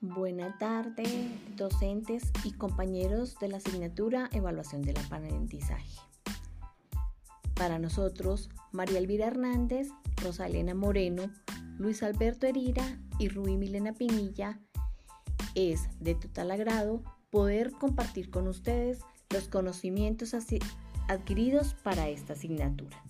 Buena tarde, docentes y compañeros de la asignatura Evaluación del Aprendizaje. Para nosotros, María Elvira Hernández, Rosalena Moreno, Luis Alberto Herida y Rubí Milena Pinilla, es de total agrado poder compartir con ustedes los conocimientos adquiridos para esta asignatura.